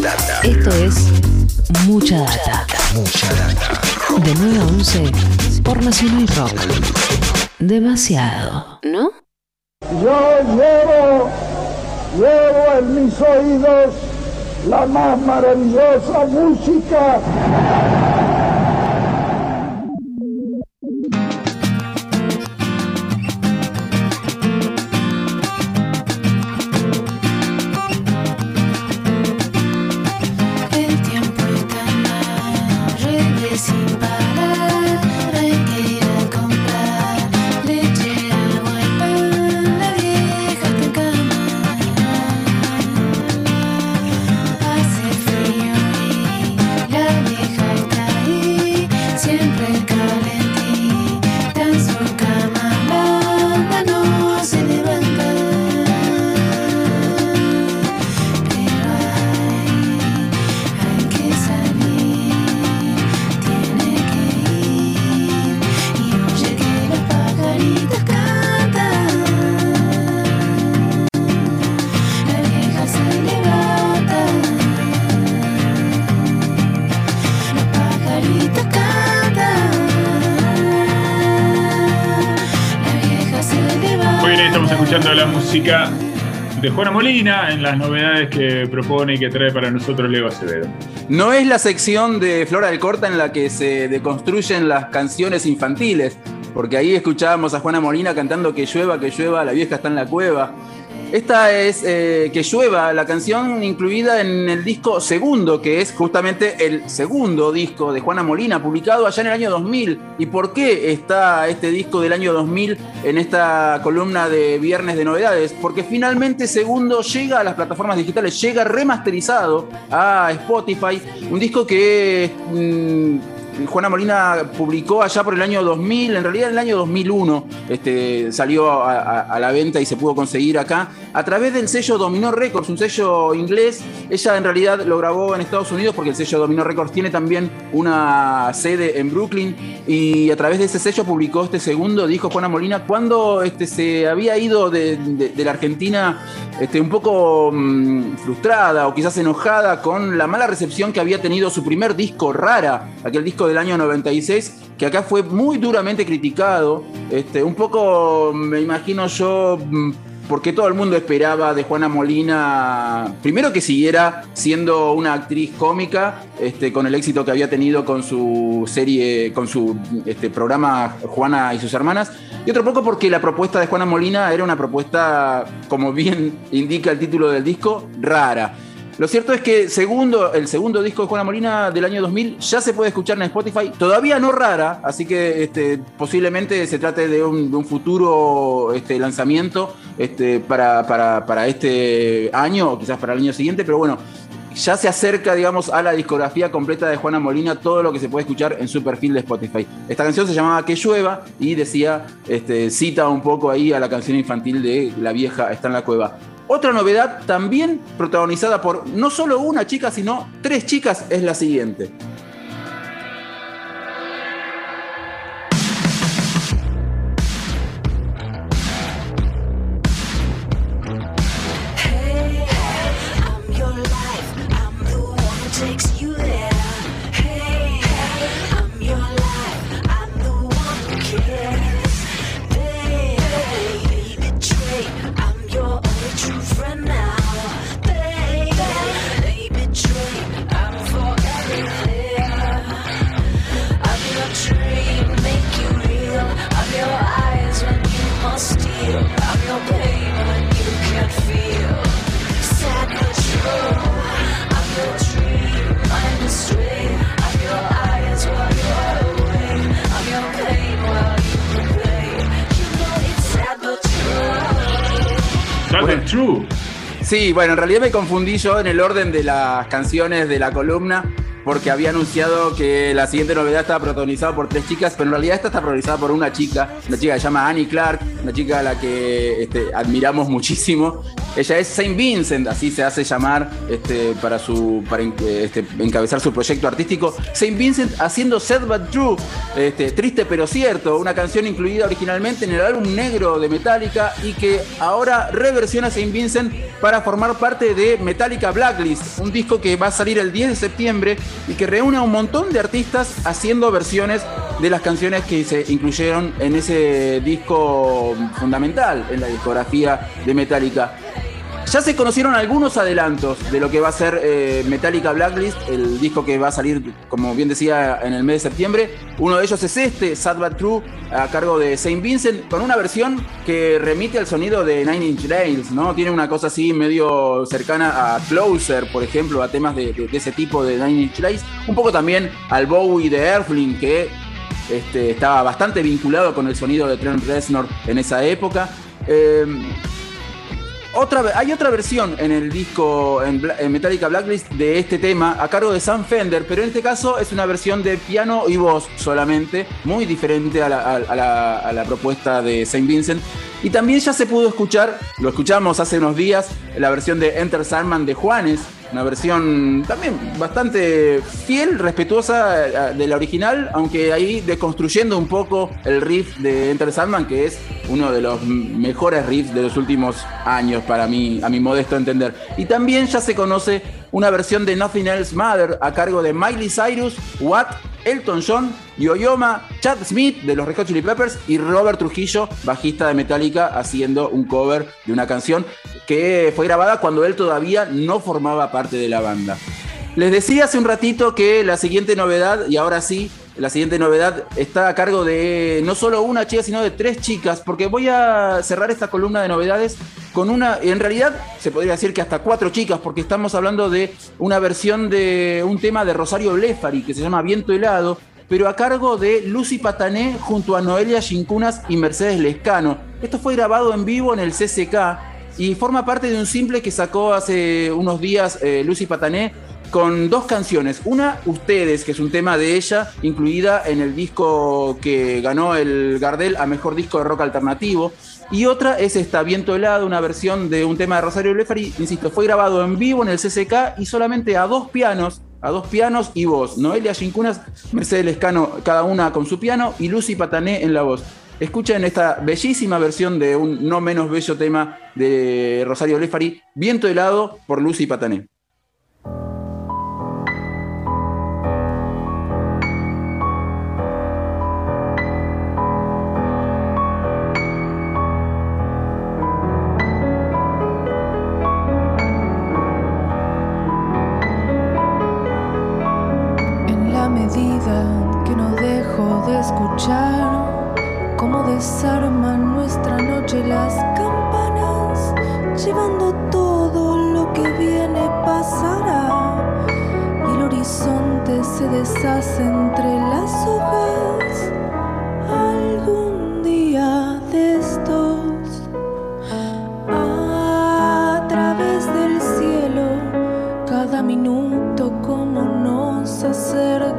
data. Esto es Mucha Data. Mucha data. De 9 a 11 por Nacional Rock. Demasiado, ¿no? Yo llevo, llevo en mis oídos la más maravillosa música. Estamos escuchando la música de Juana Molina en las novedades que propone y que trae para nosotros Leo Acevedo. No es la sección de Flora del Corta en la que se deconstruyen las canciones infantiles, porque ahí escuchábamos a Juana Molina cantando Que llueva, que llueva, la vieja está en la cueva. Esta es eh, Que llueva, la canción incluida en el disco segundo, que es justamente el segundo disco de Juana Molina, publicado allá en el año 2000. ¿Y por qué está este disco del año 2000 en esta columna de Viernes de Novedades? Porque finalmente segundo llega a las plataformas digitales, llega remasterizado a Spotify, un disco que... mm, Juana Molina publicó allá por el año 2000, en realidad en el año 2001 este, salió a, la venta y se pudo conseguir acá a través del sello Dominó Records, un sello inglés. Ella en realidad lo grabó en Estados Unidos porque el sello Dominó Records tiene también una sede en Brooklyn y a través de ese sello publicó este segundo disco Juana Molina cuando este, se había ido de la Argentina este, un poco mm, frustrada o quizás enojada con la mala recepción que había tenido su primer disco Rara, aquel disco del año 96, que acá fue muy duramente criticado. Este, un poco, me imagino yo, mm, porque todo el mundo esperaba de Juana Molina, primero que siguiera siendo una actriz cómica, este, con el éxito que había tenido con su serie, con su este, programa Juana y sus hermanas, y otro poco porque la propuesta de Juana Molina era una propuesta, como bien indica el título del disco, rara. Lo cierto es que segundo, el segundo disco de Juana Molina del año 2000 ya se puede escuchar en Spotify, todavía no rara, así que este, posiblemente se trate de un, futuro este, lanzamiento este, para, para- para este año o quizás para el año siguiente, pero bueno, ya se acerca, digamos, a la discografía completa de Juana Molina, todo lo que se puede escuchar en su perfil de Spotify. Esta canción se llamaba Que llueva y decía, este, cita un poco ahí a la canción infantil de La vieja está en la cueva. Otra novedad, también protagonizada por no solo una chica, sino tres chicas, es la siguiente. Sí, bueno, en realidad me confundí yo en el orden de las canciones de la columna porque había anunciado que la siguiente novedad estaba protagonizada por tres chicas, pero en realidad esta está protagonizada por una chica, una chica que se llama Annie Clark, una chica a la que este, admiramos muchísimo Ella es Saint Vincent, así se hace llamar este, para, este, encabezar su proyecto artístico. Saint Vincent haciendo Sad But True, este, triste pero cierto, una canción incluida originalmente en el álbum negro de Metallica y que ahora reversiona Saint Vincent para formar parte de Metallica Blacklist, un disco que va a salir el 10 de septiembre y que reúne a un montón de artistas haciendo versiones de las canciones que se incluyeron en ese disco fundamental en la discografía de Metallica. Ya se conocieron algunos adelantos de lo que va a ser eh, Metallica Blacklist, el disco que va a salir, como bien decía, en el mes de septiembre. Uno de ellos es este, Sad But True, a cargo de Saint Vincent, con una versión que remite al sonido de Nine Inch Nails, ¿no? Tiene una cosa así medio cercana a Closer, por ejemplo, a temas de, ese tipo de Nine Inch Nails. Un poco también al Bowie de Earthling, que este, estaba bastante vinculado con el sonido de Trent Reznor en esa época. Eh, otra, hay otra versión en el disco en, Metallica Blacklist de este tema a cargo de Sam Fender, pero en este caso es una versión de piano y voz solamente, muy diferente a la, a- a la- a la propuesta de Saint Vincent. Y también ya se pudo escuchar, lo escuchamos hace unos días, la versión de Enter Sandman de Juanes, una versión también bastante fiel, respetuosa eh, de la original, aunque ahí deconstruyendo un poco el riff de Enter Sandman, que es uno de los mejores riffs de los últimos años para mí, a mi modesto entender. Y también ya se conoce una versión de Nothing Else Matter a cargo de Miley Cyrus, Watt, Elton John, Yoyoma, Chad Smith de los Red Hot Chili Peppers y Robert Trujillo, bajista de Metallica, haciendo un cover de una canción que fue grabada cuando él todavía no formaba parte de la banda. Les decía hace un ratito que la siguiente novedad, y ahora sí, la siguiente novedad está a cargo de no solo una chica, sino de tres chicas, porque voy a cerrar esta columna de novedades con una, en realidad se podría decir que hasta cuatro chicas, porque estamos hablando de una versión de un tema de Rosario Blefari que se llama Viento Helado, pero a cargo de Lucy Patané junto a Noelia Chincunas y Mercedes Lescano. Esto fue grabado en vivo en el CCK y forma parte de un simple que sacó hace unos días eh, Lucy Patané con dos canciones. Una, Ustedes, que es un tema de ella, incluida en el disco que ganó el Gardel a Mejor Disco de Rock Alternativo. Y otra es esta, Viento Helado, una versión de un tema de Rosario Blefari. Insisto, fue grabado en vivo en el CCK y solamente a dos pianos, a dos pianos y voz. Noelia Chincunas, Mercedes Lescano, cada una con su piano, y Lucy Patané en la voz. Escuchen esta bellísima versión de un no menos bello tema de Rosario Blefari, Viento Helado, por Lucy Patané. Que viene pasará y el horizonte se deshace entre las hojas. Algún día de estos, a través del cielo, cada minuto como nos acerca.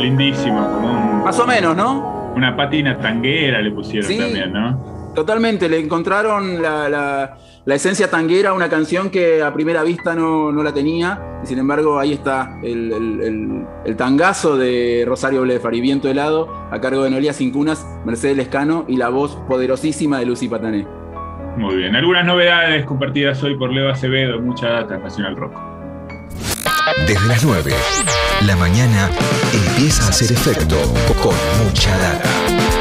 Lindísimo, como un- Más o menos, ¿no? una patina tanguera le pusieron Sí. también, ¿no? Totalmente, le encontraron la, la- la esencia tanguera a una canción que a primera vista no, no la tenía, y sin embargo ahí está el, el- el- el tangazo de Rosario Blefari, Viento helado, a cargo de Nolía Cincunas, Mercedes Lescano y la voz poderosísima de Lucy Patané. Muy bien. Algunas novedades compartidas hoy por Leo Acevedo, mucha data en Nacional Rock. Desde las 9, la mañana empieza a hacer efecto con mucha data.